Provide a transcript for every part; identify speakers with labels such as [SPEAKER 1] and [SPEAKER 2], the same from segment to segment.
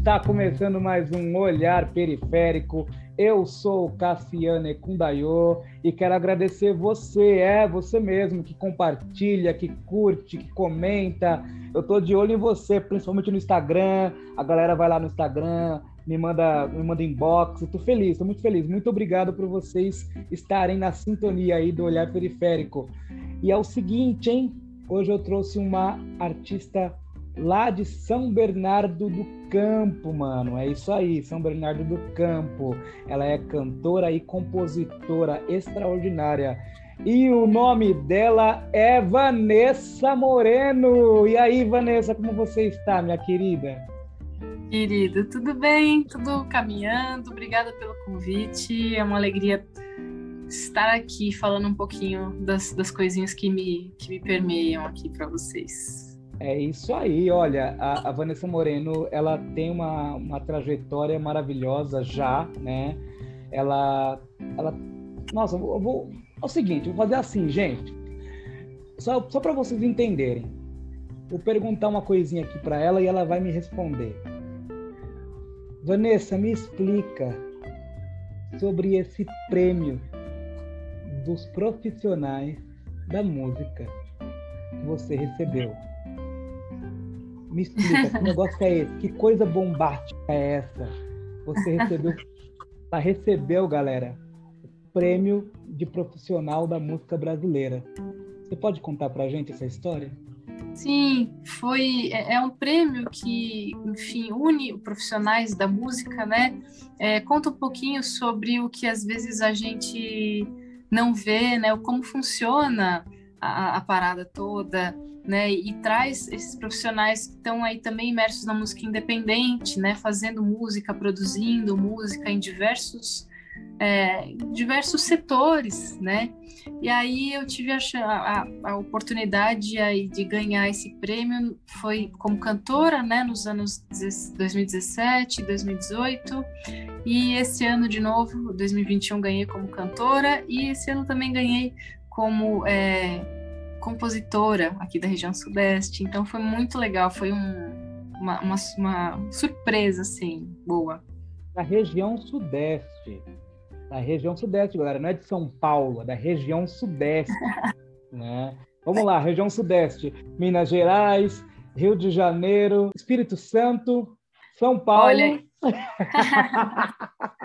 [SPEAKER 1] Está começando mais um Olhar Periférico. Eu sou Cassiano Ekundayo e quero agradecer você, é você mesmo, que compartilha, que curte, que comenta. Eu tô de olho em você, principalmente no Instagram. A galera vai lá no Instagram, me manda, me manda inbox. Eu tô feliz, tô muito feliz. Muito obrigado por vocês estarem na sintonia aí do Olhar Periférico. E é o seguinte, hein? Hoje eu trouxe uma artista lá de São Bernardo do Campo, mano. É isso aí, São Bernardo do Campo. Ela é cantora e compositora extraordinária. E o nome dela é Vanessa Moreno. E aí, Vanessa, como você está, minha querida?
[SPEAKER 2] Querido, tudo bem? Tudo caminhando. Obrigada pelo convite. É uma alegria estar aqui falando um pouquinho das, das coisinhas que me, que me permeiam aqui para vocês.
[SPEAKER 1] É isso aí, olha, a, a, Vanessa Moreno, ela tem uma, uma trajetória maravilhosa já, né? Ela, ela, nossa, eu vou, é o seguinte, vou fazer assim, gente, só, só para vocês entenderem. Vou perguntar uma coisinha aqui para ela e ela vai me responder. Vanessa, me explica sobre esse prêmio dos profissionais da música que você recebeu. Me explica, que negócio é esse? Que coisa bombástica é essa? Você recebeu, tá, recebeu, galera, o prêmio de profissional da música brasileira. Você pode contar pra gente essa história?
[SPEAKER 2] Sim, foi é, é um prêmio que, enfim, une profissionais da música, né? É, conta um pouquinho sobre o que às vezes a gente não vê, né? Como funciona a, a parada toda né? E traz esses profissionais que estão aí também imersos na música independente, né? Fazendo música, produzindo música em diversos é, diversos setores, né? E aí eu tive a, a, a, oportunidade aí de ganhar esse prêmio, foi como cantora, né, nos anos 2017, 2018, e esse ano de novo, 2021, ganhei como cantora, e esse ano também ganhei como é, compositora aqui da região sudeste, então foi muito legal, foi um, uma, uma, uma, surpresa, assim, boa.
[SPEAKER 1] Da região sudeste, da região sudeste, galera, não é de São Paulo, é da região sudeste, né? Vamos lá, região sudeste, Minas Gerais, Rio de Janeiro, Espírito Santo, São Paulo. Olha...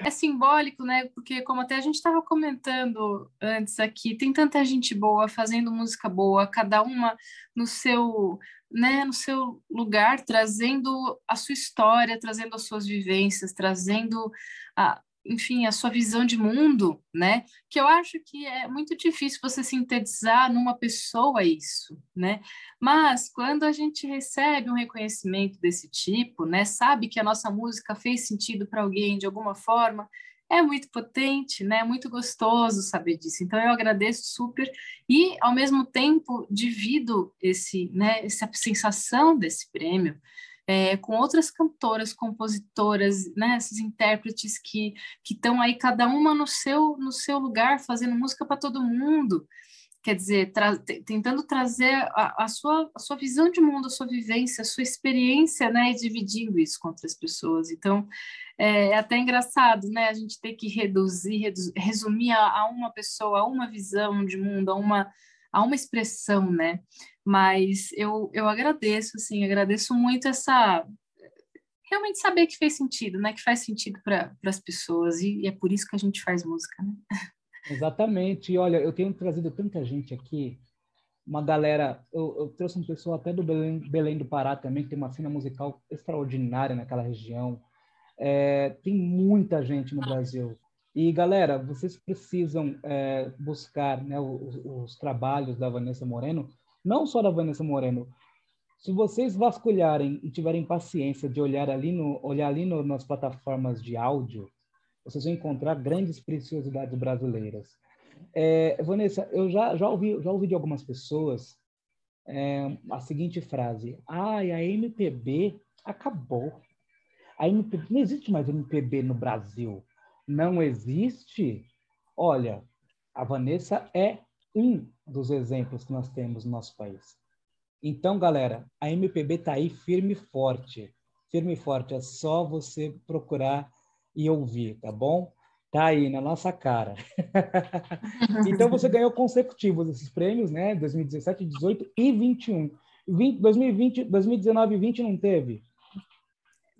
[SPEAKER 2] é simbólico, né? Porque como até a gente estava comentando antes aqui, tem tanta gente boa fazendo música boa, cada uma no seu, né, no seu lugar, trazendo a sua história, trazendo as suas vivências, trazendo a, enfim, a sua visão de mundo, né? Que eu acho que é muito difícil você sintetizar numa pessoa isso, né? Mas quando a gente recebe um reconhecimento desse tipo, né, sabe que a nossa música fez sentido para alguém de alguma forma, é muito potente, né? É muito gostoso saber disso. Então eu agradeço super e ao mesmo tempo divido esse, né, essa sensação desse prêmio é, com outras cantoras, compositoras, né, esses intérpretes que estão aí cada uma no seu no seu lugar fazendo música para todo mundo, quer dizer, tra tentando trazer a, a, sua a sua visão de mundo, a sua vivência, a sua experiência, né, e dividindo isso com outras pessoas. Então é, é até engraçado, né, a gente ter que reduzir, redu resumir a, a uma pessoa, a uma visão de mundo, a uma a uma expressão, né? Mas eu, eu agradeço, assim, agradeço muito essa realmente saber que fez sentido, né? Que faz sentido para as pessoas e, e, é por isso que a gente faz música, né?
[SPEAKER 1] Exatamente. E olha, eu tenho trazido tanta gente aqui, uma galera. Eu, eu trouxe um pessoal até do Belém, Belém, do Pará também, que tem uma cena musical extraordinária naquela região. É, tem muita gente no Brasil. E, galera, vocês precisam é, buscar né, os, os, trabalhos da Vanessa Moreno, não só da Vanessa Moreno. Se vocês vasculharem e tiverem paciência de olhar ali, no, olhar ali no, nas plataformas de áudio, vocês vão encontrar grandes preciosidades brasileiras. É, Vanessa, eu já, já, ouvi, já ouvi de algumas pessoas é, a seguinte frase: Ai, a MPB acabou. A MPB, não existe mais MPB no Brasil não existe, olha, a Vanessa é um dos exemplos que nós temos no nosso país. Então, galera, a MPB está aí firme e forte. firme e forte. É só você procurar e ouvir, tá bom? Tá aí na nossa cara. então você ganhou consecutivos esses prêmios, né? 2017, 18 e 21. 20, 2020, 2019 e 20 não teve?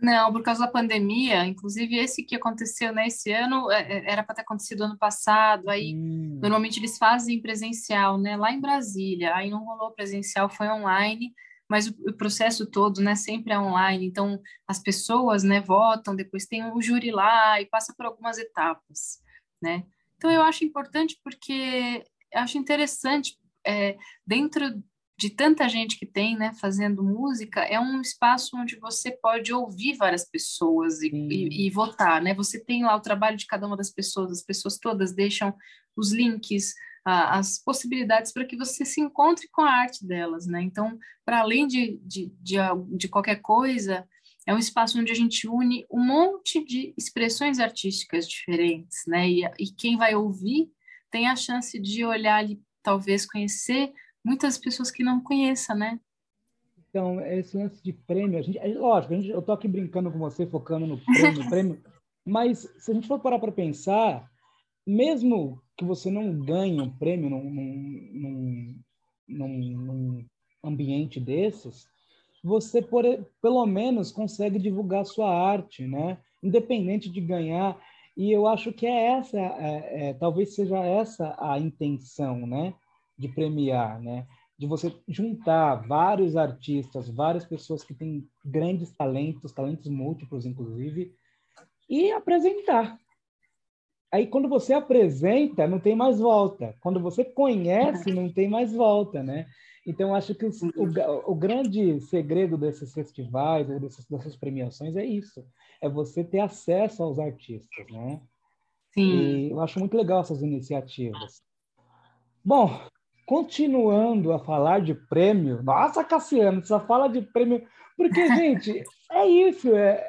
[SPEAKER 2] Não, por causa da pandemia, inclusive esse que aconteceu nesse né, ano é, é, era para ter acontecido ano passado. Aí hum. normalmente eles fazem presencial, né? Lá em Brasília, aí não rolou presencial, foi online, mas o, o processo todo, né? Sempre é online. Então as pessoas, né? Votam, depois tem o júri lá e passa por algumas etapas, né? Então eu acho importante porque acho interessante é, dentro de tanta gente que tem, né, fazendo música, é um espaço onde você pode ouvir várias pessoas e, e, e, votar, né? Você tem lá o trabalho de cada uma das pessoas, as pessoas todas deixam os links, a, as possibilidades para que você se encontre com a arte delas, né? Então, para além de, de, de, de qualquer coisa, é um espaço onde a gente une um monte de expressões artísticas diferentes, né? E, e quem vai ouvir tem a chance de olhar ali, talvez conhecer muitas pessoas que não conheçam, né?
[SPEAKER 1] Então, esse lance de prêmio, a gente, é lógico, a gente, eu tô aqui brincando com você, focando no prêmio, prêmio, mas se a gente for parar para pensar, mesmo que você não ganhe um prêmio num, num, num, num ambiente desses, você por, pelo menos consegue divulgar sua arte, né? Independente de ganhar. E eu acho que é essa, é, é, talvez seja essa a intenção, né? De premiar, né? De você juntar vários artistas, várias pessoas que têm grandes talentos, talentos múltiplos, inclusive, e apresentar. Aí, quando você apresenta, não tem mais volta. Quando você conhece, não tem mais volta, né? Então, acho que o, o, o grande segredo desses festivais, dessas, dessas premiações, é isso. É você ter acesso aos artistas, né? Sim. E eu acho muito legal essas iniciativas. Bom, continuando a falar de prêmio, nossa, Cassiano, só fala de prêmio, porque, gente, é isso, é,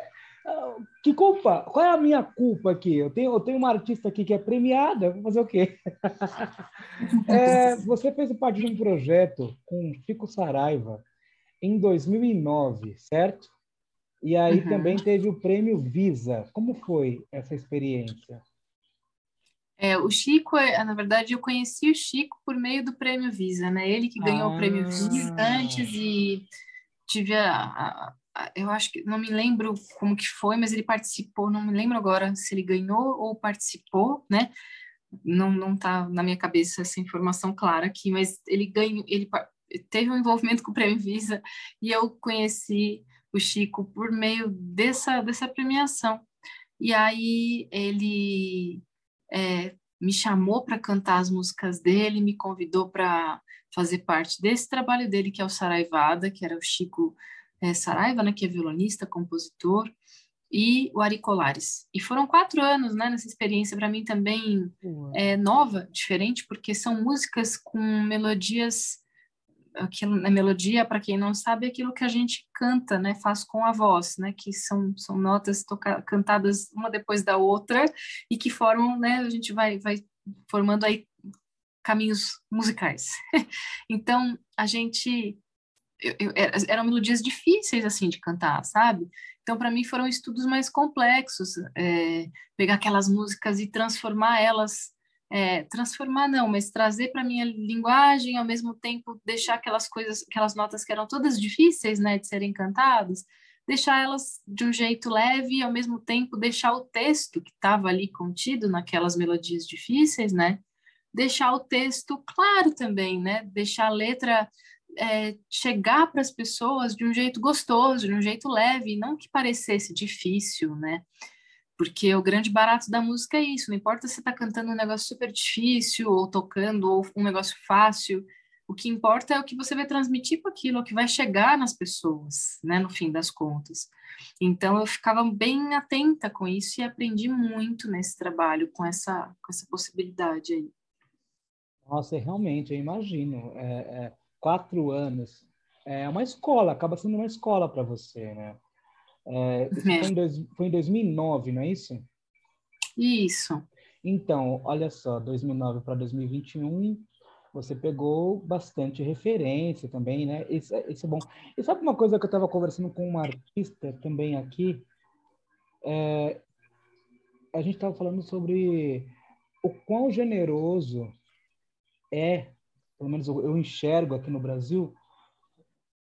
[SPEAKER 1] é, que culpa? Qual é a minha culpa aqui? Eu tenho, eu tenho uma artista aqui que é premiada, vou fazer o quê? é, você fez parte de um projeto com Chico Saraiva em 2009, certo? E aí uhum. também teve o prêmio Visa. Como foi essa experiência?
[SPEAKER 2] É, o Chico, é, na verdade, eu conheci o Chico por meio do Prêmio Visa, né? Ele que ganhou ah. o Prêmio Visa antes e tive a, a, a, eu acho que não me lembro como que foi, mas ele participou, não me lembro agora se ele ganhou ou participou, né? Não não tá na minha cabeça essa informação clara aqui, mas ele ganhou, ele teve um envolvimento com o Prêmio Visa e eu conheci o Chico por meio dessa dessa premiação. E aí ele é, me chamou para cantar as músicas dele, me convidou para fazer parte desse trabalho dele, que é o Saraivada, que era o Chico é, Saraiva, né, que é violonista, compositor, e o Ari Colares. E foram quatro anos né, nessa experiência, para mim também é, nova, diferente, porque são músicas com melodias aquilo na melodia, para quem não sabe, é aquilo que a gente canta, né, faz com a voz, né, que são, são notas toca, cantadas uma depois da outra e que formam, né, a gente vai, vai formando aí caminhos musicais. então, a gente eu, eu, eram melodias difíceis assim de cantar, sabe? Então, para mim, foram estudos mais complexos, é, pegar aquelas músicas e transformar elas é, transformar não, mas trazer para minha linguagem, ao mesmo tempo deixar aquelas coisas, aquelas notas que eram todas difíceis, né, de serem cantadas, deixar elas de um jeito leve e ao mesmo tempo deixar o texto que estava ali contido naquelas melodias difíceis, né, deixar o texto claro também, né, deixar a letra é, chegar para as pessoas de um jeito gostoso, de um jeito leve, não que parecesse difícil, né? Porque o grande barato da música é isso, não importa se está cantando um negócio super difícil, ou tocando, ou um negócio fácil, o que importa é o que você vai transmitir para aquilo, o que vai chegar nas pessoas, né, no fim das contas. Então eu ficava bem atenta com isso e aprendi muito nesse trabalho, com essa, com essa possibilidade aí.
[SPEAKER 1] Nossa, realmente, eu imagino. É, é, quatro anos. É uma escola, acaba sendo uma escola para você, né? É, é. Foi, em dois, foi em 2009, não é isso?
[SPEAKER 2] Isso.
[SPEAKER 1] Então, olha só, 2009 para 2021, você pegou bastante referência também, né? Isso, é, isso é bom. E sabe uma coisa que eu estava conversando com uma artista também aqui? É, a gente estava falando sobre o quão generoso é, pelo menos eu enxergo aqui no Brasil,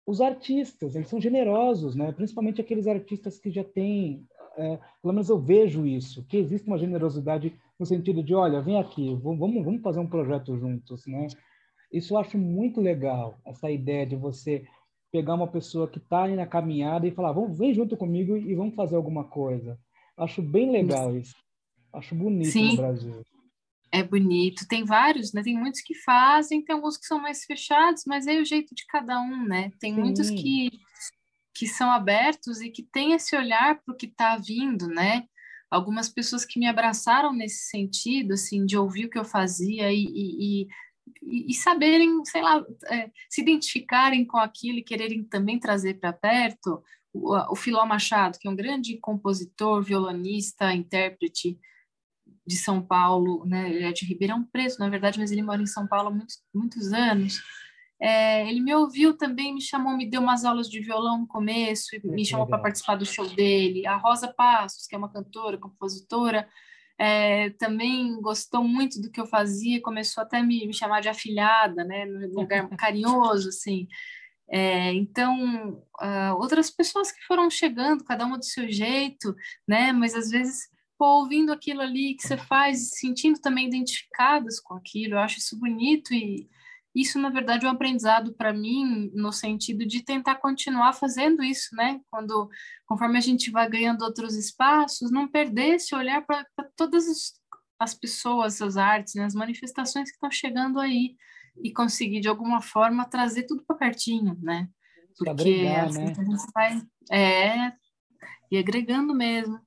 [SPEAKER 1] os artistas, eles são generosos, né? Principalmente aqueles artistas que já têm, é, pelo menos eu vejo isso, que existe uma generosidade no sentido de, olha, vem aqui, vamos, vamos fazer um projeto juntos, né? Isso eu acho muito legal, essa ideia de você pegar uma pessoa que está na caminhada e falar, vamos, vem junto comigo e vamos fazer alguma coisa. Acho bem legal isso. Acho bonito Sim. no Brasil.
[SPEAKER 2] É bonito, tem vários, né? Tem muitos que fazem, tem alguns que são mais fechados, mas é o jeito de cada um, né? Tem Sim. muitos que, que são abertos e que têm esse olhar para o que está vindo, né? Algumas pessoas que me abraçaram nesse sentido, assim, de ouvir o que eu fazia e, e, e, e saberem, sei lá, é, se identificarem com aquilo e quererem também trazer para perto. O, o Filó Machado, que é um grande compositor, violonista, intérprete, de São Paulo, né? Ele é de Ribeirão Preto, na verdade, mas ele mora em São Paulo há muitos, muitos anos. É, ele me ouviu também, me chamou, me deu umas aulas de violão no começo, e me chamou para participar do show dele. A Rosa Passos, que é uma cantora, compositora, é, também gostou muito do que eu fazia, começou até a me, me chamar de afilhada, né, num lugar carinhoso, assim. É, então, uh, outras pessoas que foram chegando, cada uma do seu jeito, né, mas às vezes pô, ouvindo aquilo ali que você faz, sentindo também identificadas com aquilo, eu acho isso bonito e isso, na verdade, é um aprendizado para mim no sentido de tentar continuar fazendo isso, né? Quando, conforme a gente vai ganhando outros espaços, não perder esse olhar para todas as, as pessoas, as artes, né? as manifestações que estão chegando aí e conseguir, de alguma forma, trazer tudo para pertinho, né?
[SPEAKER 1] Porque agregar, assim, né?
[SPEAKER 2] a gente vai... É, e agregando mesmo.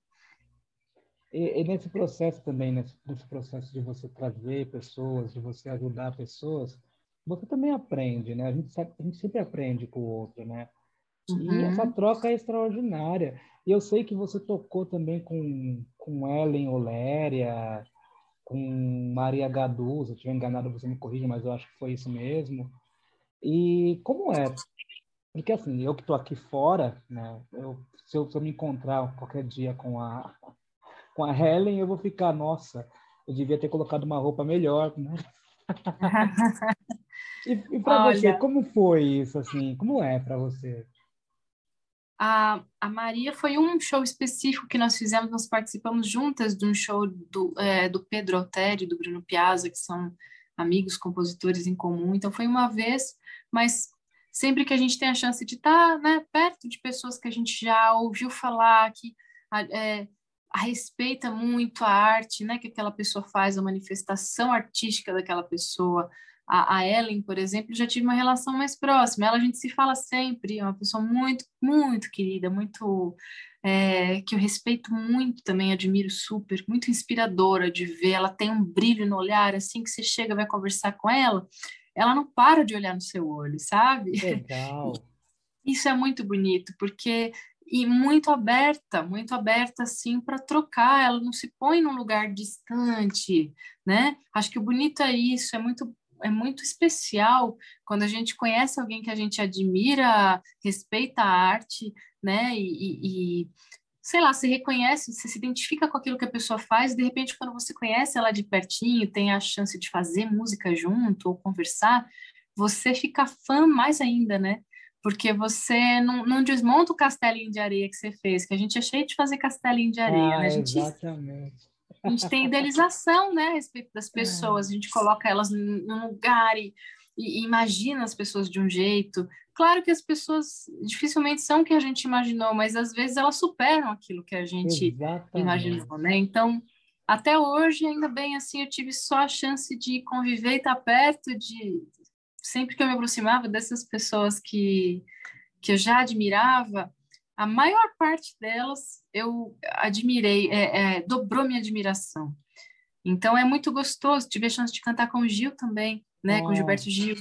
[SPEAKER 1] E, e, nesse processo também, nesse, nesse, processo de você trazer pessoas, de você ajudar pessoas, você também aprende, né? A gente, sabe, a gente sempre aprende com o outro, né? Uhum. E essa troca é extraordinária. E eu sei que você tocou também com, com Ellen Oléria, com Maria Gadu, se eu estiver enganado você me corrija, mas eu acho que foi isso mesmo. E como é? Porque assim, eu que estou aqui fora, né? Eu, se, eu, se eu me encontrar qualquer dia com a com a Helen, eu vou ficar, nossa, eu devia ter colocado uma roupa melhor, né? e, e para você, como foi isso, assim? Como é para você?
[SPEAKER 2] A, a Maria foi um show específico que nós fizemos, nós participamos juntas de um show do, é, do Pedro Alteri, do Bruno Piazza, que são amigos, compositores em comum. Então, foi uma vez, mas sempre que a gente tem a chance de estar né, perto de pessoas que a gente já ouviu falar, que é, respeita muito a arte, né, que aquela pessoa faz, a manifestação artística daquela pessoa. A, a, Ellen, por exemplo, já tive uma relação mais próxima. Ela a gente se fala sempre, é uma pessoa muito, muito querida, muito é, que eu respeito muito também, admiro super, muito inspiradora de ver. Ela tem um brilho no olhar, assim que você chega, vai conversar com ela, ela não para de olhar no seu olho, sabe?
[SPEAKER 1] Legal.
[SPEAKER 2] Isso é muito bonito, porque e muito aberta, muito aberta assim para trocar, ela não se põe num lugar distante, né? Acho que o bonito é isso, é muito é muito especial quando a gente conhece alguém que a gente admira, respeita a arte, né? E, e, sei lá, se reconhece, você se identifica com aquilo que a pessoa faz, de repente quando você conhece ela de pertinho, tem a chance de fazer música junto ou conversar, você fica fã mais ainda, né? Porque você não, não, desmonta o castelinho de areia que você fez, que a gente é cheio de fazer castelinho de areia,
[SPEAKER 1] ah,
[SPEAKER 2] né? A gente,
[SPEAKER 1] exatamente.
[SPEAKER 2] A gente tem idealização, né, a respeito das é. pessoas, é. a gente coloca elas num lugar e, e, imagina as pessoas de um jeito. Claro que as pessoas dificilmente são o que a gente imaginou, mas às vezes elas superam aquilo que a gente exatamente. imaginou, né? Então, até hoje, ainda bem assim, eu tive só a chance de conviver e estar perto de sempre que eu me aproximava dessas pessoas que, que eu já admirava, a maior parte delas eu admirei, é, é, dobrou minha admiração. Então é muito gostoso. Tive a chance de cantar com o Gil também, né? Oh, com o Gilberto Gil,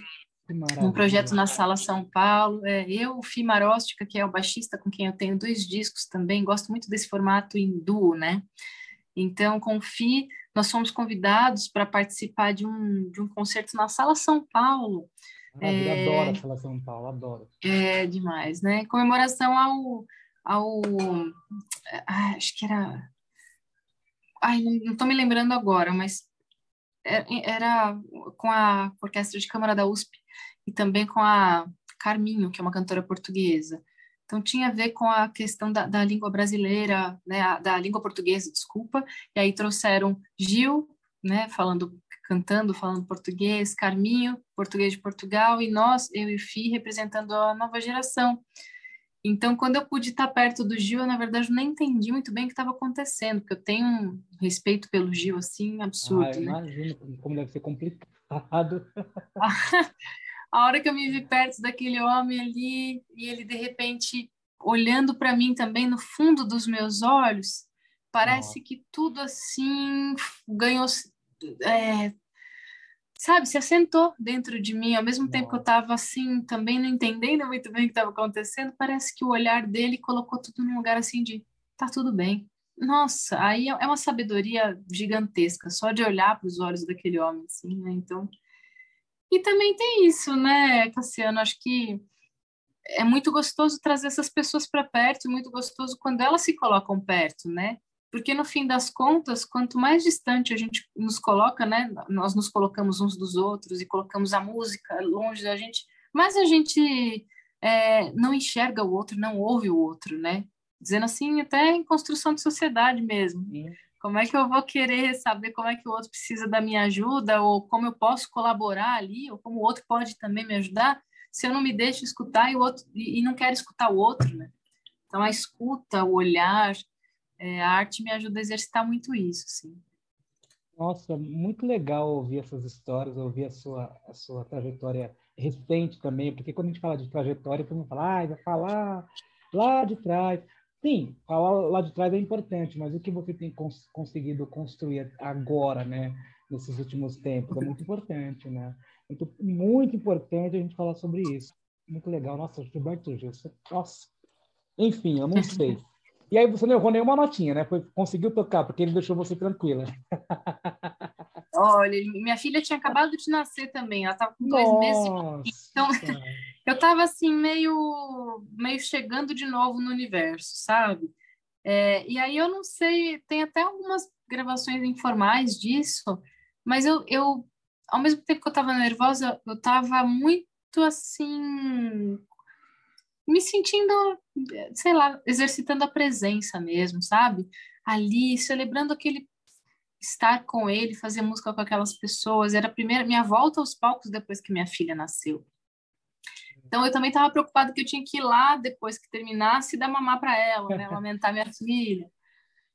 [SPEAKER 2] um projeto na Sala São Paulo. É, eu, o Fi Maróstica, que é o baixista com quem eu tenho dois discos também, gosto muito desse formato em duo, né? Então, com o Fi, nós fomos convidados para participar de um, de um concerto na Sala São Paulo.
[SPEAKER 1] Maravilha, é, adoro a Sala São Paulo, adoro.
[SPEAKER 2] É demais, né? Comemoração ao. ao ah, acho que era. Ai, não estou me lembrando agora, mas é, era com a Orquestra de Câmara da USP e também com a Carminho, que é uma cantora portuguesa. Então, tinha a ver com a questão da, da língua brasileira, né, da língua portuguesa, desculpa, e aí trouxeram Gil, né, falando, cantando, falando português, Carminho, português de Portugal, e nós, eu e Fi, representando a nova geração. Então, quando eu pude estar perto do Gil, eu, na verdade, nem entendi muito bem o que estava acontecendo, porque eu tenho um respeito pelo Gil, assim, absurdo, ah,
[SPEAKER 1] né? Imagino como deve ser complicado.
[SPEAKER 2] a hora que eu me vi perto daquele homem ali e ele de repente olhando para mim também no fundo dos meus olhos, parece que tudo assim ganhou, é, sabe, se assentou dentro de mim. Ao mesmo tempo que eu estava assim, também não entendendo muito bem o que estava acontecendo, parece que o olhar dele colocou tudo num lugar assim de tá tudo bem. Nossa, aí é uma sabedoria gigantesca só de olhar para os olhos daquele homem, assim, né? Então, e também tem isso, né, Cassiano? Acho que é muito gostoso trazer essas pessoas para perto, muito gostoso quando elas se colocam perto, né? Porque no fim das contas, quanto mais distante a gente nos coloca, né? Nós nos colocamos uns dos outros e colocamos a música longe da gente, mais a gente é, não enxerga o outro, não ouve o outro, né? Dizendo assim, até em construção de sociedade mesmo. Sim. Como é que eu vou querer saber como é que o outro precisa da minha ajuda, ou como eu posso colaborar ali, ou como o outro pode também me ajudar, se eu não me deixo escutar e, o outro, e, não quero escutar o outro, né? Então, a escuta, o olhar, é, a arte me ajuda a exercitar muito isso, sim.
[SPEAKER 1] Nossa, muito legal ouvir essas histórias, ouvir a sua, a sua trajetória recente também, porque quando a gente fala de trajetória, todo mundo fala, ah, vai falar lá de trás. Sim, falar lá de trás é importante, mas o que você tem cons conseguido construir agora, né, nesses últimos tempos, é muito importante, né? Muito, muito importante a gente falar sobre isso. Muito legal. Nossa, Gilberto Gil, nossa. Enfim, eu não sei. E aí você não errou nenhuma notinha, né? Foi, conseguiu tocar, porque ele deixou você tranquila.
[SPEAKER 2] Olha, minha filha tinha acabado de nascer também, ela estava com dois Nossa. meses. Então, eu estava assim, meio, meio chegando de novo no universo, sabe? É, e aí eu não sei, tem até algumas gravações informais disso, mas eu, eu ao mesmo tempo que eu estava nervosa, eu estava muito assim, me sentindo, sei lá, exercitando a presença mesmo, sabe? Ali, celebrando aquele estar com ele, fazer música com aquelas pessoas. Era a primeira minha volta aos palcos depois que minha filha nasceu. Então eu também estava preocupada que eu tinha que ir lá depois que terminasse e dar mamar para ela, né, lamentar minha filha.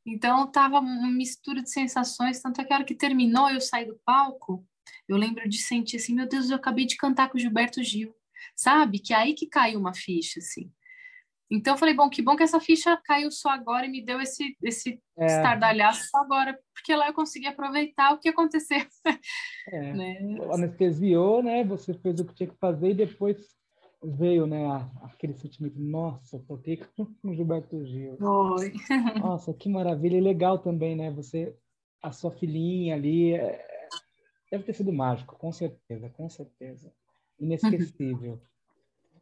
[SPEAKER 2] Então tava uma mistura de sensações, tanto é que a hora que terminou eu saí do palco, eu lembro de sentir assim, meu Deus, eu acabei de cantar com o Gilberto Gil, sabe? Que é aí que caiu uma ficha assim. Então eu falei, bom, que bom que essa ficha caiu só agora e me deu esse, esse é. estardalhaço só agora, porque lá eu consegui aproveitar o que aconteceu.
[SPEAKER 1] É. né? Anestesiou, né? Você fez o que tinha que fazer e depois veio, né, aquele sentimento, nossa, toquei com o Gilberto Gil.
[SPEAKER 2] Foi.
[SPEAKER 1] Nossa, que maravilha. E legal também, né? Você, a sua filhinha ali, é... deve ter sido mágico, com certeza, com certeza. Inesquecível.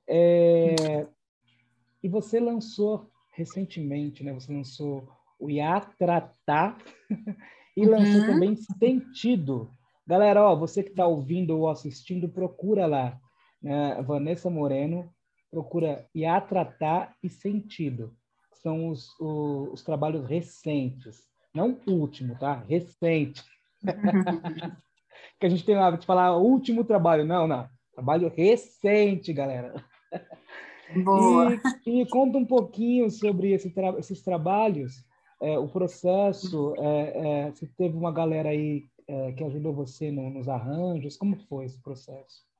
[SPEAKER 1] é... E você lançou recentemente, né? Você lançou o Iatratá e lançou uhum. também Sentido. Galera, ó, você que está ouvindo ou assistindo, procura lá. Né? Vanessa Moreno, procura Iatratá e Sentido. São os, os, os trabalhos recentes. Não último, tá? Recente. que a gente tem lá de falar último trabalho. Não, não. Trabalho recente, galera.
[SPEAKER 2] Boa.
[SPEAKER 1] E, e conta um pouquinho sobre esse tra esses trabalhos, é, o processo, é, é, se teve uma galera aí é, que ajudou você no, nos arranjos, como foi esse processo?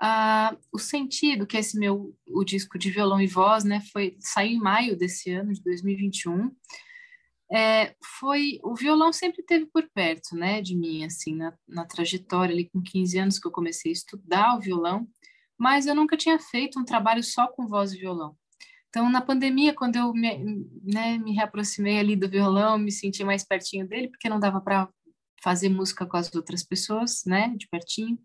[SPEAKER 2] Ah, o Sentido, que esse meu o disco de violão e voz, né, foi saiu em maio desse ano de 2021. É, foi o violão sempre teve por perto, né, de mim assim, na, na trajetória ali com 15 anos que eu comecei a estudar o violão mas eu nunca tinha feito um trabalho só com voz e violão. Então, na pandemia, quando eu me, né, me reaproximei ali do violão, me senti mais pertinho dele, porque não dava para fazer música com as outras pessoas, né, de pertinho.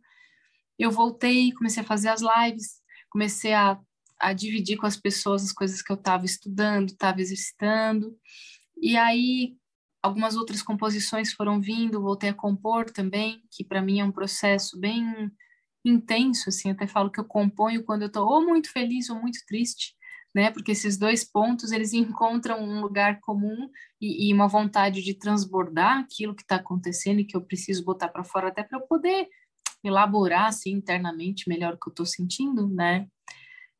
[SPEAKER 2] Eu voltei, comecei a fazer as lives, comecei a, a dividir com as pessoas as coisas que eu estava estudando, estava exercitando. E aí algumas outras composições foram vindo, voltei a compor também, que para mim é um processo bem intenso, assim, até falo que eu componho quando eu estou ou muito feliz ou muito triste, né? Porque esses dois pontos eles encontram um lugar comum e, e uma vontade de transbordar aquilo que está acontecendo e que eu preciso botar para fora até para eu poder elaborar assim internamente melhor o que eu estou sentindo, né?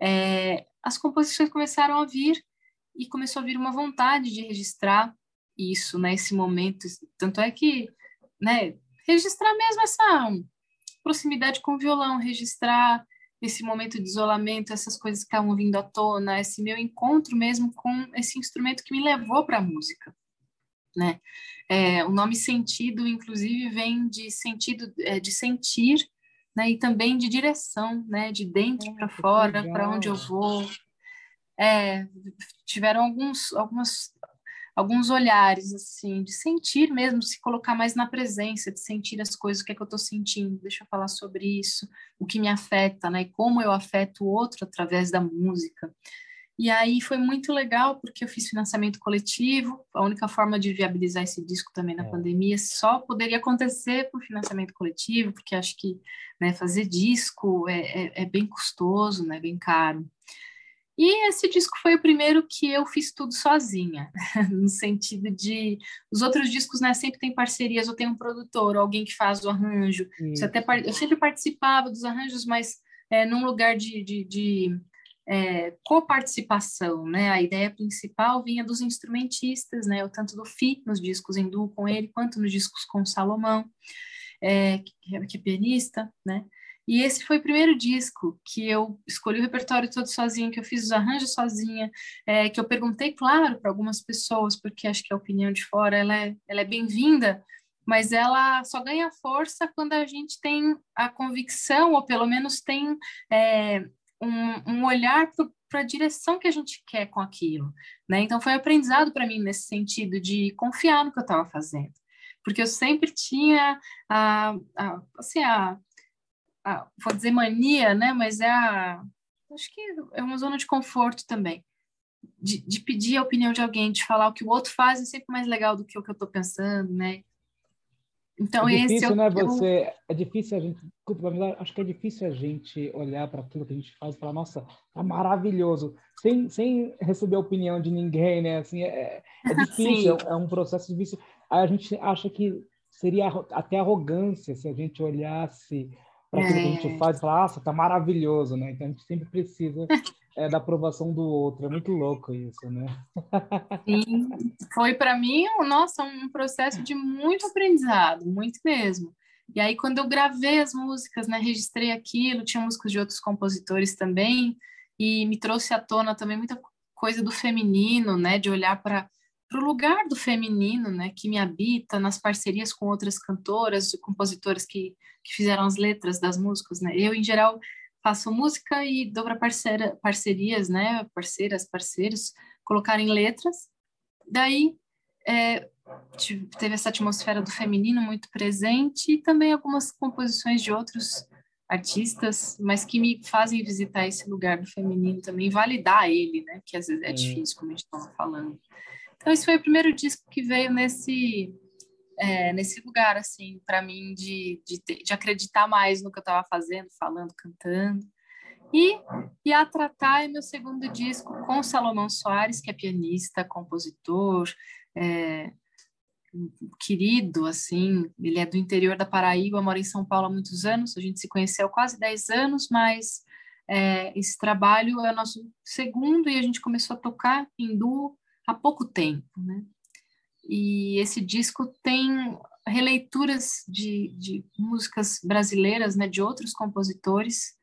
[SPEAKER 2] É, as composições começaram a vir e começou a vir uma vontade de registrar isso, né? Esse momento, tanto é que, né? Registrar mesmo essa proximidade com o violão, registrar esse momento de isolamento, essas coisas que estavam vindo à tona, esse meu encontro mesmo com esse instrumento que me levou para a música, né? É, o nome sentido, inclusive, vem de sentido é, de sentir, né? E também de direção, né? De dentro para fora, para onde eu vou. É, tiveram alguns, algumas alguns olhares, assim, de sentir mesmo, de se colocar mais na presença, de sentir as coisas, o que é que eu estou sentindo, deixa eu falar sobre isso, o que me afeta, né, e como eu afeto o outro através da música. E aí foi muito legal, porque eu fiz financiamento coletivo, a única forma de viabilizar esse disco também na é. pandemia só poderia acontecer por financiamento coletivo, porque acho que né, fazer disco é, é, é bem custoso, né, bem caro. E esse disco foi o primeiro que eu fiz tudo sozinha, no sentido de os outros discos, né, sempre tem parcerias, ou tem um produtor, ou alguém que faz o arranjo. até eu sempre participava dos arranjos, mas é, num lugar de, de, de é, coparticipação, né? A ideia principal vinha dos instrumentistas, né? O tanto do Fi nos discos em duo com ele, quanto nos discos com Salomão, é, que, que é pianista, né? E esse foi o primeiro disco que eu escolhi o repertório todo sozinha, que eu fiz os arranjos sozinha, é, que eu perguntei, claro, para algumas pessoas, porque acho que a opinião de fora ela é, ela é bem-vinda, mas ela só ganha força quando a gente tem a convicção, ou pelo menos tem é, um, um olhar para a direção que a gente quer com aquilo. Né? Então, foi aprendizado para mim nesse sentido de confiar no que eu estava fazendo porque eu sempre tinha a, a, assim, a, a, vou dizer mania, né? Mas é a, acho que é uma zona de conforto também. De, de, pedir a opinião de alguém, de falar o que o outro faz é sempre mais legal do que o que eu estou pensando, né?
[SPEAKER 1] Então é difícil, esse é, né, você é difícil a gente, desculpa, mas acho que é difícil a gente olhar para aquilo que a gente faz e falar, nossa, tá maravilhoso, sem, sem receber a opinião de ninguém, né? Assim, é, é difícil, é um processo difícil. Aí a gente acha que seria até arrogância se a gente olhasse para aquilo que a gente é. faz e falar, nossa, tá maravilhoso, né? Então a gente sempre precisa é, da aprovação do outro. É muito louco isso, né?
[SPEAKER 2] Sim, foi para mim, nossa, um processo de muito aprendizado, muito mesmo. E aí, quando eu gravei as músicas, né, registrei aquilo, tinha músicas de outros compositores também, e me trouxe à tona também muita coisa do feminino, né, de olhar para o lugar do feminino, né, que me habita nas parcerias com outras cantoras compositoras que, que fizeram as letras das músicas, né. Eu, em geral, faço música e dou para parceira, parcerias, né, parceiras, parceiros, colocarem letras. Daí, é, teve essa atmosfera do feminino muito presente e também algumas composições de outros artistas, mas que me fazem visitar esse lugar do feminino também, validar ele, né, que às vezes é difícil, como a gente estava falando. Então, esse foi o primeiro disco que veio nesse, é, nesse lugar, assim, para mim, de, de, de, acreditar mais no que eu estava fazendo, falando, cantando. E, e A Tratar é meu segundo disco com Salomão Soares, que é pianista, compositor, é, querido, assim, ele é do interior da Paraíba, mora em São Paulo há muitos anos, a gente se conheceu há quase 10 anos, mas é, esse trabalho é o nosso segundo e a gente começou a tocar em duo há pouco tempo, né? E esse disco tem releituras de, de músicas brasileiras, né, de outros compositores,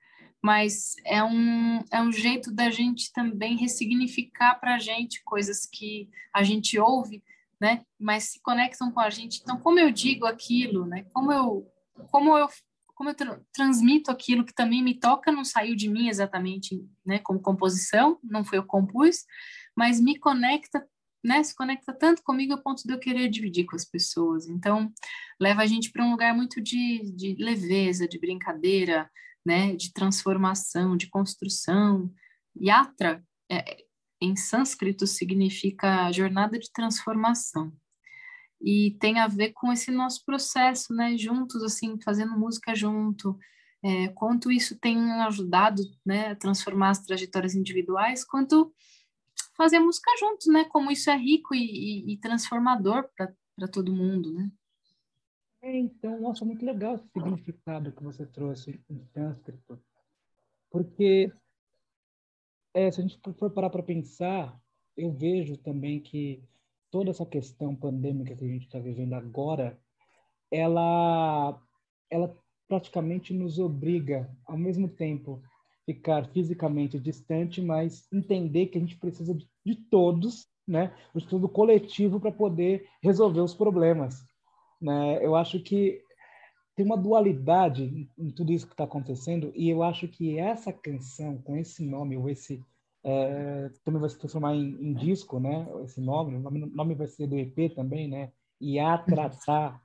[SPEAKER 2] mas é um, é um jeito da gente também ressignificar para a gente coisas que a gente ouve, né, mas se conectam com a gente. Então, como eu digo aquilo, né, como eu, como eu, como eu tra transmito aquilo que também me toca, não saiu de mim exatamente, né, como composição, não foi eu que compus, mas me conecta, né, se conecta tanto comigo a ponto de eu querer dividir com as pessoas. Então, leva a gente para um lugar muito de, de leveza, de brincadeira, né, de transformação, de construção. Yatra, é, em sânscrito, significa jornada de transformação. E tem a ver com esse nosso processo, né, juntos, assim, fazendo música junto, é, quanto isso tem ajudado, né, a transformar as trajetórias individuais, quanto fazer música juntos, né, como isso é rico e, e, e transformador para todo mundo, né.
[SPEAKER 1] É, então, nossa, muito legal esse significado que você trouxe em sânscrito, porque é, se a gente for parar para pensar, eu vejo também que toda essa questão pandêmica que a gente está vivendo agora, ela, ela praticamente nos obriga, ao mesmo tempo, ficar fisicamente distante, mas entender que a gente precisa de, de todos, né, o estudo coletivo para poder resolver os problemas. Né? Eu acho que tem uma dualidade em tudo isso que está acontecendo e eu acho que essa canção com esse nome ou esse é, também vai se transformar em, em, disco, né? Esse nome, o nome, vai ser do EP também, né? E a tratar.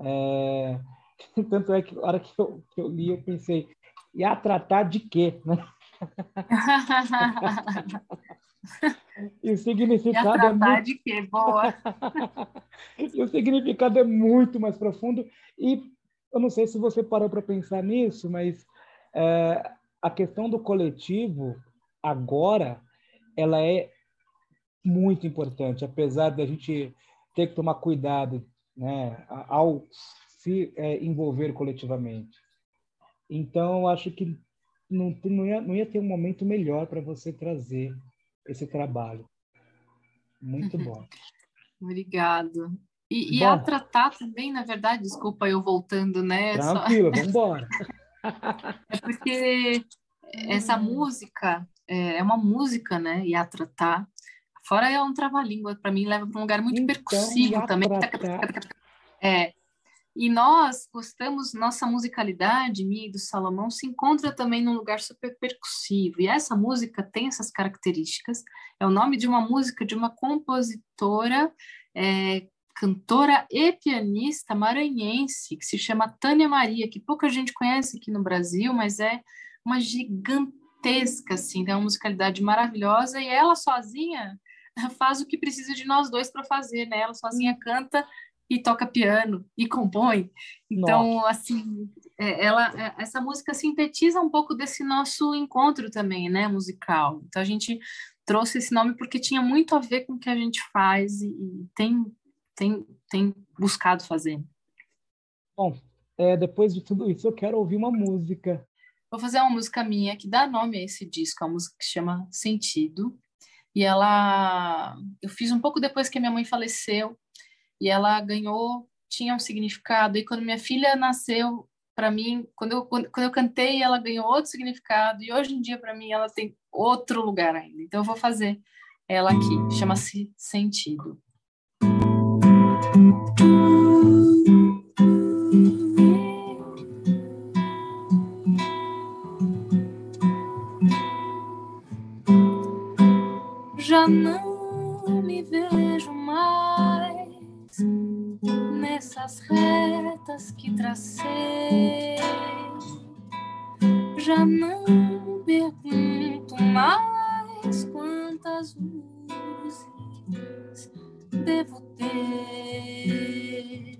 [SPEAKER 1] É, tanto é que a hora que eu, que eu li eu pensei, e a tratar de quê, né? E o significado
[SPEAKER 2] é muito... de quê? Boa.
[SPEAKER 1] e o significado é muito mais profundo e eu não sei se você parou para pensar nisso, mas é, a questão do coletivo agora ela é muito importante, apesar da gente ter que tomar cuidado, né, ao se é, envolver coletivamente. Então, acho que não, não, ia, não ia ter um momento melhor para você trazer esse trabalho. Muito bom.
[SPEAKER 2] Obrigado. E, e a tratar também, na verdade, desculpa eu voltando, né?
[SPEAKER 1] Tranquilo, Só... vamos embora.
[SPEAKER 2] é porque essa música é, é uma música, né? E a tratar. Fora é um trava-língua, para mim leva para um lugar muito então, percussivo também. É, e nós gostamos, nossa musicalidade, minha e do Salomão, se encontra também num lugar super percussivo. E essa música tem essas características. É o nome de uma música de uma compositora, é, cantora e pianista maranhense, que se chama Tânia Maria, que pouca gente conhece aqui no Brasil, mas é uma gigantesca, assim, tem uma musicalidade maravilhosa. E ela sozinha faz o que precisa de nós dois para fazer, né? Ela sozinha canta e toca piano e compõe. Então, Nossa. assim, é, ela, é, essa música sintetiza um pouco desse nosso encontro também, né, musical. Então, a gente trouxe esse nome porque tinha muito a ver com o que a gente faz e, e tem, tem, tem buscado fazer.
[SPEAKER 1] Bom, é, depois de tudo isso, eu quero ouvir uma música.
[SPEAKER 2] Vou fazer uma música minha que dá nome a esse disco, a música que chama Sentido. E ela, eu fiz um pouco depois que a minha mãe faleceu, e ela ganhou, tinha um significado. E quando minha filha nasceu, para mim, quando eu, quando, eu cantei, ela ganhou outro significado. E hoje em dia, para mim, ela tem outro lugar ainda. Então, eu vou fazer ela aqui. Chama-se Sentido. Já não me vejo nessas retas que tracei. Já não pergunto mais quantas luzes devo ter.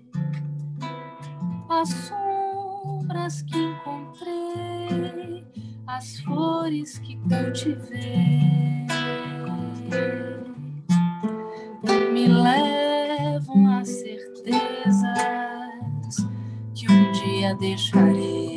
[SPEAKER 2] As sombras que encontrei, as flores que cultivei. Me levam deixarei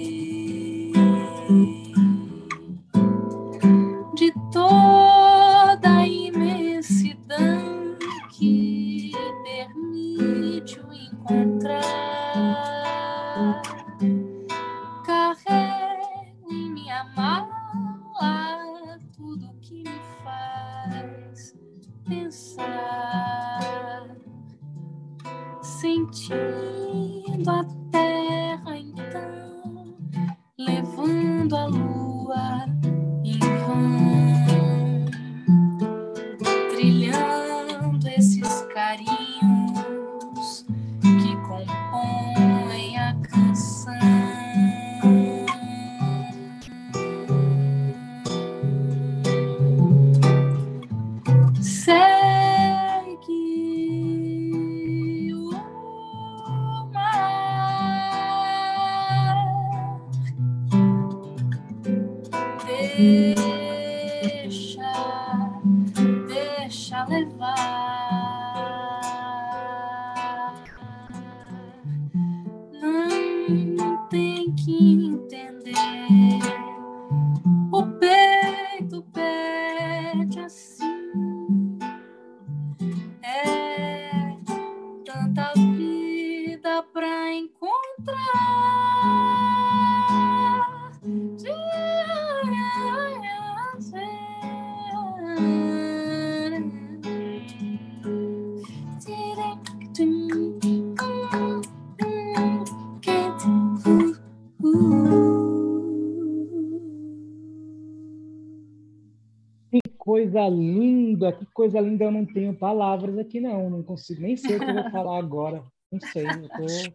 [SPEAKER 1] linda, eu não tenho palavras aqui não, não consigo nem sei o que eu vou falar agora, não sei, eu tô,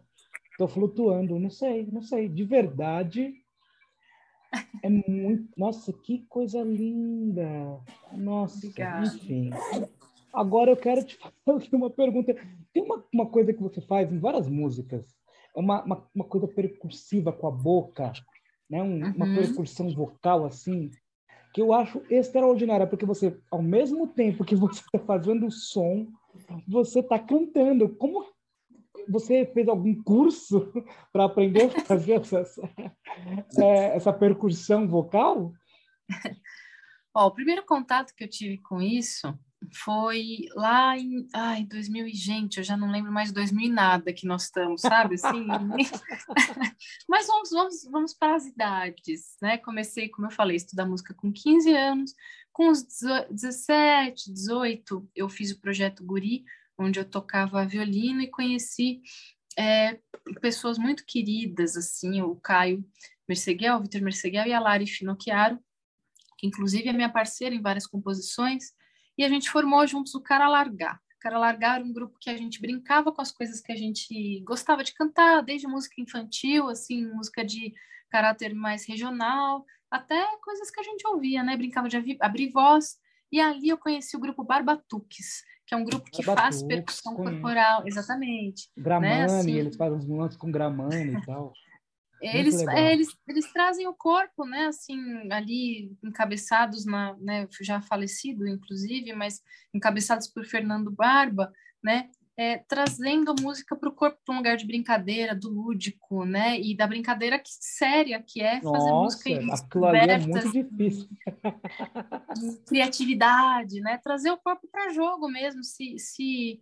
[SPEAKER 1] tô flutuando, não sei, não sei, de verdade, é muito, nossa, que coisa linda, nossa, Obrigada. enfim. Agora eu quero te fazer uma pergunta, tem uma, uma coisa que você faz em várias músicas, é uma, uma, uma coisa percussiva com a boca, né? Um, uhum. Uma percussão vocal assim, que eu acho extraordinária, porque você, ao mesmo tempo que você está fazendo o som, você está cantando. Como você fez algum curso para aprender a fazer essa, é, essa percussão vocal?
[SPEAKER 2] Ó, o primeiro contato que eu tive com isso foi lá em ai, 2000 e gente, eu já não lembro mais 2000 e nada que nós estamos, sabe? Assim, mas vamos, vamos, vamos para as idades, né? Comecei, como eu falei, a estudar música com 15 anos, com os 17, 18, eu fiz o projeto Guri, onde eu tocava violino e conheci é, pessoas muito queridas, assim, o Caio Merceguel, o Vitor Merceguel e a Lari Finocchiaro, que inclusive é minha parceira em várias composições, e a gente formou juntos o Cara Largar. O Cara Largar era um grupo que a gente brincava com as coisas que a gente gostava de cantar, desde música infantil, assim, música de caráter mais regional, até coisas que a gente ouvia, né? Brincava de abrir voz. E ali eu conheci o grupo Barbatuques, que é um grupo que faz percussão corporal, exatamente.
[SPEAKER 1] Gramani, né? assim, eles fazem uns lances com Gramani e tal.
[SPEAKER 2] Eles, é, eles, eles trazem o corpo, né, assim, ali encabeçados na, né, já falecido, inclusive, mas encabeçados por Fernando Barba, né, é, trazendo a música para o corpo, para um lugar de brincadeira, do lúdico, né, e da brincadeira que, séria que é fazer
[SPEAKER 1] Nossa,
[SPEAKER 2] música
[SPEAKER 1] aquilo é muito difícil.
[SPEAKER 2] criatividade, né, trazer o corpo para jogo mesmo, se, se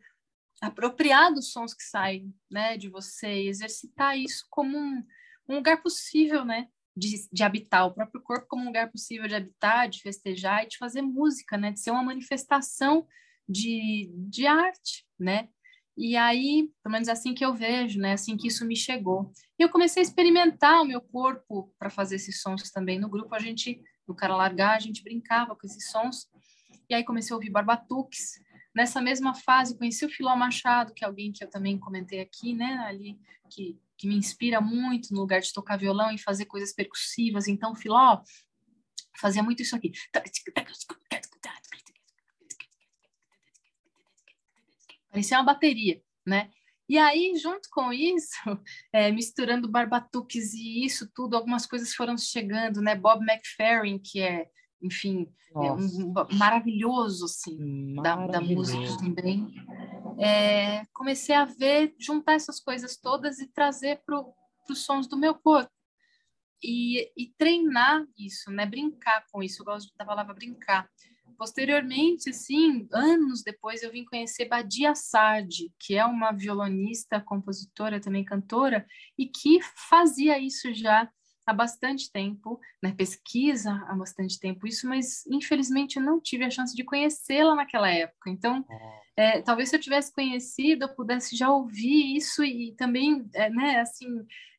[SPEAKER 2] apropriar dos sons que saem, né, de você, exercitar isso como um um lugar possível, né? De, de habitar o próprio corpo como um lugar possível de habitar, de festejar e de fazer música, né? De ser uma manifestação de, de arte, né? E aí, pelo menos é assim que eu vejo, né? Assim que isso me chegou. E eu comecei a experimentar o meu corpo para fazer esses sons também. No grupo, a gente, no Cara Largar, a gente brincava com esses sons. E aí comecei a ouvir barbatuques. Nessa mesma fase, conheci o Filó Machado, que é alguém que eu também comentei aqui, né? Ali, que que me inspira muito no lugar de tocar violão e fazer coisas percussivas. Então, Filó fazia muito isso aqui. Parecia uma bateria, né? E aí, junto com isso, é, misturando barbatuques e isso tudo, algumas coisas foram chegando, né? Bob McFerrin, que é, enfim, é um, maravilhoso, assim, maravilhoso. Da, da música também é, comecei a ver, juntar essas coisas todas e trazer para os sons do meu corpo. E, e, treinar isso, né? Brincar com isso. Eu gosto da palavra brincar. Posteriormente, assim, anos depois, eu vim conhecer Badia Sardi, que é uma violonista, compositora, também cantora, e que fazia isso já há bastante tempo, né? pesquisa há bastante tempo isso, mas infelizmente eu não tive a chance de conhecê-la naquela época. Então, é, talvez se eu tivesse conhecido, eu pudesse já ouvir isso e também, é, né, assim,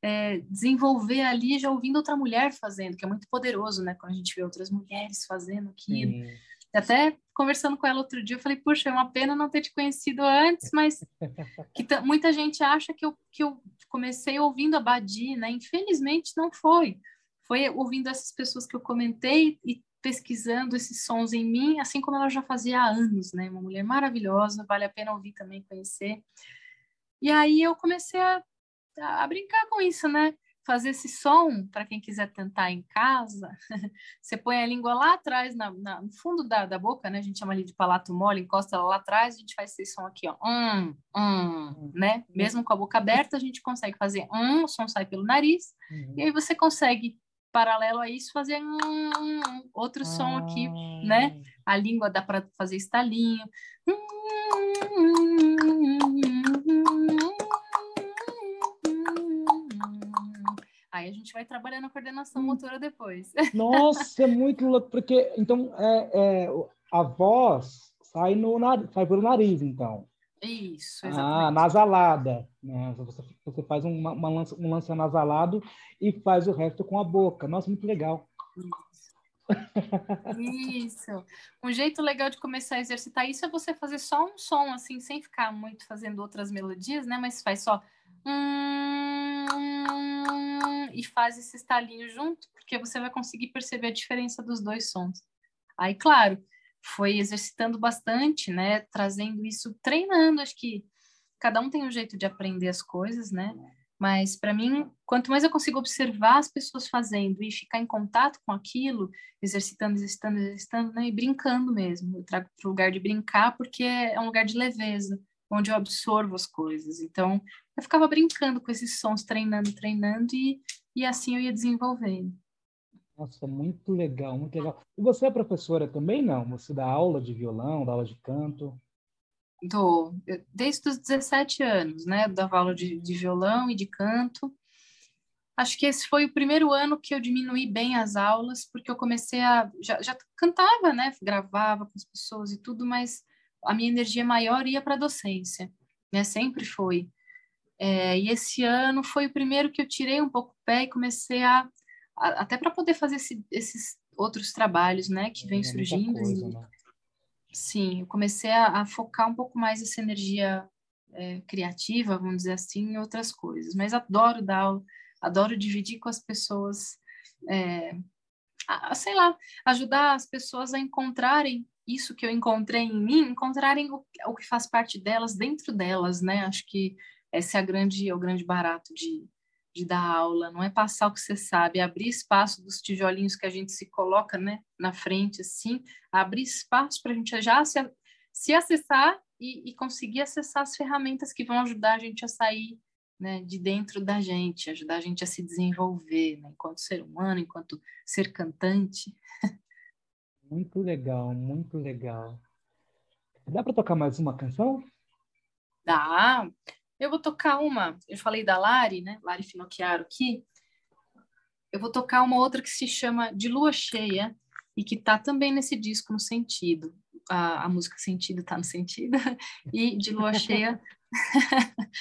[SPEAKER 2] é, desenvolver ali já ouvindo outra mulher fazendo, que é muito poderoso, né, quando a gente vê outras mulheres fazendo aquilo. Sim. Até conversando com ela outro dia, eu falei, puxa, é uma pena não ter te conhecido antes, mas que muita gente acha que eu, que eu comecei ouvindo a Badi, né? Infelizmente não foi. Foi ouvindo essas pessoas que eu comentei e pesquisando esses sons em mim, assim como ela já fazia há anos, né? Uma mulher maravilhosa, vale a pena ouvir também, conhecer. E aí eu comecei a, a brincar com isso, né? Fazer esse som, para quem quiser tentar em casa, você põe a língua lá atrás, na, na, no fundo da, da boca, né? A gente chama ali de palato mole, encosta ela lá atrás, a gente faz esse som aqui, ó. Um, um, né? Mesmo com a boca aberta, a gente consegue fazer um, o som sai pelo nariz, uhum. e aí você consegue, paralelo a isso, fazer um, outro som aqui, né? Ah. A língua dá para fazer estalinho. Aí a gente vai trabalhando a coordenação hum. motora depois.
[SPEAKER 1] Nossa, é muito louco, porque então é, é, a voz sai, no, sai pelo nariz, então.
[SPEAKER 2] Isso,
[SPEAKER 1] ah, exatamente. Ah, nasalada. Né? Você, você faz uma, uma lança, um lance nasalado e faz o resto com a boca. Nossa, muito legal.
[SPEAKER 2] Isso. isso. Um jeito legal de começar a exercitar isso é você fazer só um som, assim, sem ficar muito fazendo outras melodias, né? Mas faz só. E faz esse estalinho junto, porque você vai conseguir perceber a diferença dos dois sons. Aí, claro, foi exercitando bastante, né? Trazendo isso, treinando. Acho que cada um tem um jeito de aprender as coisas, né? Mas para mim, quanto mais eu consigo observar as pessoas fazendo e ficar em contato com aquilo, exercitando, exercitando, exercitando, né? E brincando mesmo. Eu trago para o lugar de brincar porque é um lugar de leveza, onde eu absorvo as coisas. Então, eu ficava brincando com esses sons, treinando, treinando e, e assim eu ia desenvolvendo.
[SPEAKER 1] Nossa, muito legal, muito legal. E você é professora também, não? Você dá aula de violão, dá aula de canto?
[SPEAKER 2] Dou. Desde os 17 anos, né? Eu dava aula de, de violão e de canto. Acho que esse foi o primeiro ano que eu diminuí bem as aulas, porque eu comecei a... Já, já cantava, né? Gravava com as pessoas e tudo, mas a minha energia maior ia para a docência, né? Sempre foi. É, e esse ano foi o primeiro que eu tirei um pouco o pé e comecei a até para poder fazer esse, esses outros trabalhos, né, que vem é surgindo. Coisa, né? Sim, eu comecei a, a, focar um pouco mais essa energia é, criativa, vamos dizer assim, em outras coisas. Mas adoro dar aula, adoro dividir com as pessoas, é, a, a, sei lá, ajudar as pessoas a encontrarem isso que eu encontrei em mim, encontrarem o, o que faz parte delas dentro delas, né? Acho que esse é a grande, é o grande barato de, de dar aula, não é passar o que você sabe, é abrir espaço dos tijolinhos que a gente se coloca né, na frente, assim, abrir espaço para a gente já se, se acessar e, e, conseguir acessar as ferramentas que vão ajudar a gente a sair né, de dentro da gente, ajudar a gente a se desenvolver né, enquanto ser humano, enquanto ser cantante.
[SPEAKER 1] Muito legal, muito legal. Dá para tocar mais uma canção?
[SPEAKER 2] Dá. Eu vou tocar uma, eu falei da Lari, né? Lari Finocchiaro aqui. Eu vou tocar uma outra que se chama De Lua Cheia e que tá também nesse disco no sentido. A, a música Sentido tá no sentido e De Lua Cheia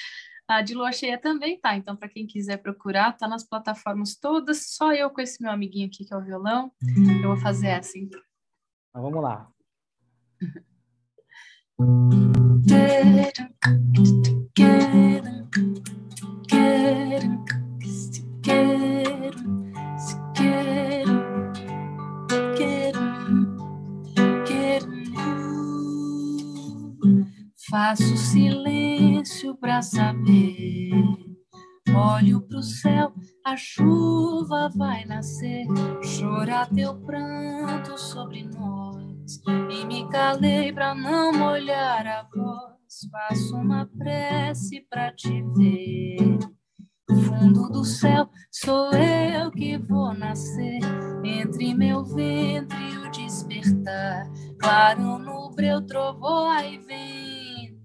[SPEAKER 2] A de lua cheia também tá, então para quem quiser procurar, tá nas plataformas todas, só eu com esse meu amiguinho aqui que é o violão. Eu vou fazer essa então.
[SPEAKER 1] Então vamos lá.
[SPEAKER 3] Faço silêncio para saber. Olho pro céu, a chuva vai nascer. Chorar teu pranto sobre nós. E me calei para não molhar a voz. Faço uma prece para te ver. Fundo do céu, sou eu que vou nascer. Entre meu ventre e o despertar. Claro no breu, trovoa e vem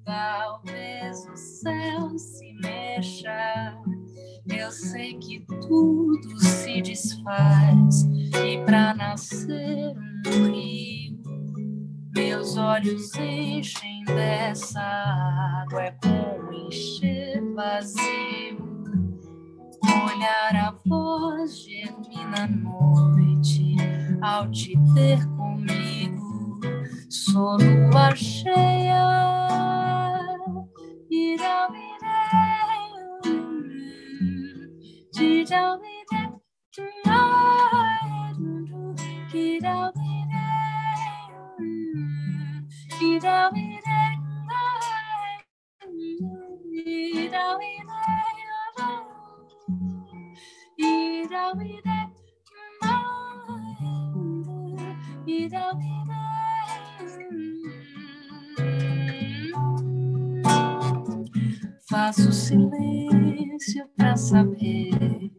[SPEAKER 3] talvez o céu se mexa. Eu sei que tudo se desfaz e para nascer um rio, meus olhos enchem dessa água, é como encher vazio. Olhar a voz germina noite ao te ter comigo. Sou lua cheia, irá, irei, irá, irei, irá, irá,
[SPEAKER 2] Faço silêncio para saber.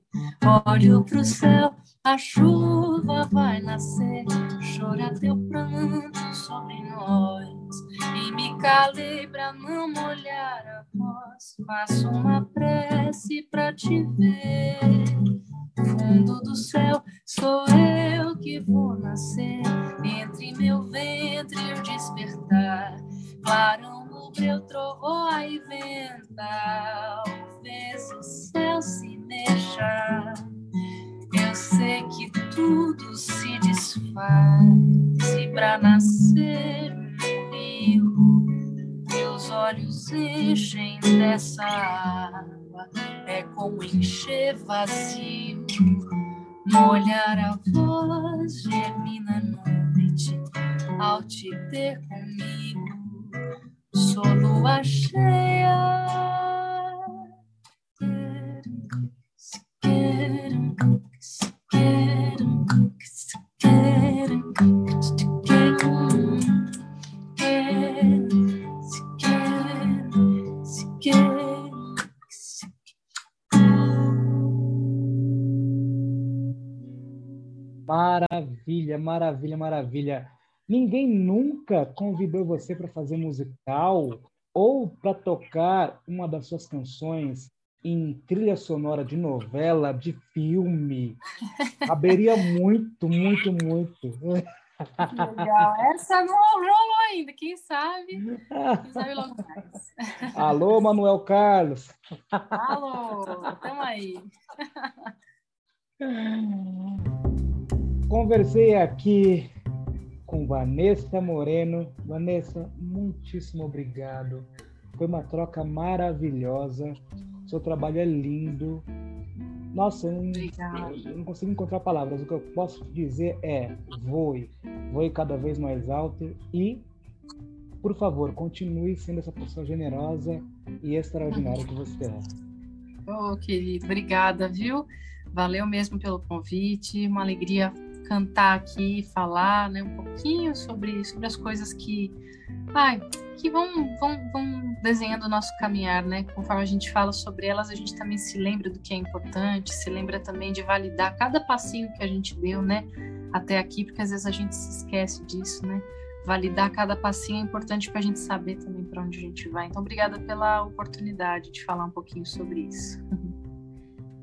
[SPEAKER 2] Olho pro céu, a chuva vai nascer. Chora teu pranto, sobre nós. E me calei pra não molhar a voz. Faço uma prece pra te ver. Fundo do céu, sou eu que vou nascer. Entre meu ventre e o despertar. No breu, trovoa e venta. Fez o céu se mexer. Eu sei que tudo se desfaz. Vazio. Molhar a voz germina noite ao te ter comigo. Sou lua
[SPEAKER 1] Maravilha, maravilha, maravilha. Ninguém nunca convidou você para fazer musical ou para tocar uma das suas canções em trilha sonora de novela, de filme. Caberia muito, muito, muito.
[SPEAKER 4] Legal. Essa não rolou ainda, quem sabe? Quem sabe logo mais.
[SPEAKER 1] Alô, Manuel Carlos.
[SPEAKER 4] Alô, estamos aí.
[SPEAKER 1] Conversei aqui com Vanessa Moreno. Vanessa, muitíssimo obrigado. Foi uma troca maravilhosa. Seu trabalho é lindo. Nossa, eu não, eu não, consigo encontrar palavras. O que eu posso dizer é voe, voe cada vez mais alto e, por favor, continue sendo essa pessoa generosa e extraordinária que você é.
[SPEAKER 4] Oh, querido, obrigada, viu? Valeu mesmo pelo convite, uma alegria cantar aqui, falar né, um pouquinho sobre, sobre as coisas que, ai, que vão, vão, vão desenhando o nosso caminhar, né? Conforme a gente fala sobre elas, a gente também se lembra do que é importante, se lembra também de validar cada passinho que a gente deu, né? Até aqui, porque às vezes a gente se esquece disso, né? Validar cada passinho é importante para a gente saber também para onde a gente vai. Então, obrigada pela oportunidade de falar um pouquinho sobre isso.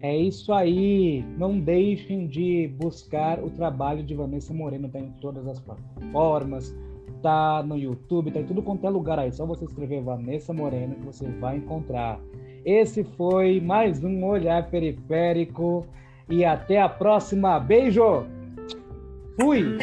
[SPEAKER 1] É isso aí. Não deixem de buscar o trabalho de Vanessa Moreno. Está em todas as plataformas, tá no YouTube, tá em tudo quanto é lugar aí. Só você escrever Vanessa Moreno que você vai encontrar. Esse foi mais um Olhar Periférico e até a próxima. Beijo! Fui!